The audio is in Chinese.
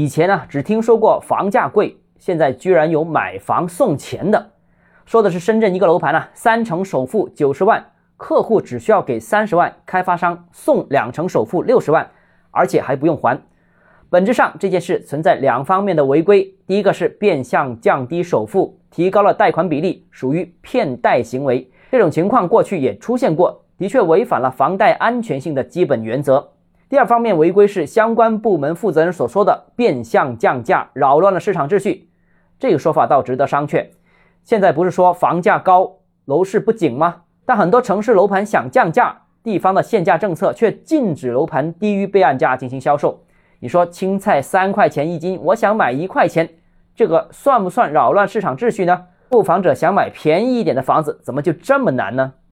以前呢，只听说过房价贵，现在居然有买房送钱的。说的是深圳一个楼盘呢，三成首付九十万，客户只需要给三十万，开发商送两成首付六十万，而且还不用还。本质上这件事存在两方面的违规，第一个是变相降低首付，提高了贷款比例，属于骗贷行为。这种情况过去也出现过，的确违反了房贷安全性的基本原则。第二方面违规是相关部门负责人所说的变相降价，扰乱了市场秩序。这个说法倒值得商榷。现在不是说房价高、楼市不景吗？但很多城市楼盘想降价，地方的限价政策却禁止楼盘低于备案价进行销售。你说青菜三块钱一斤，我想买一块钱，这个算不算扰乱市场秩序呢？购房者想买便宜一点的房子，怎么就这么难呢？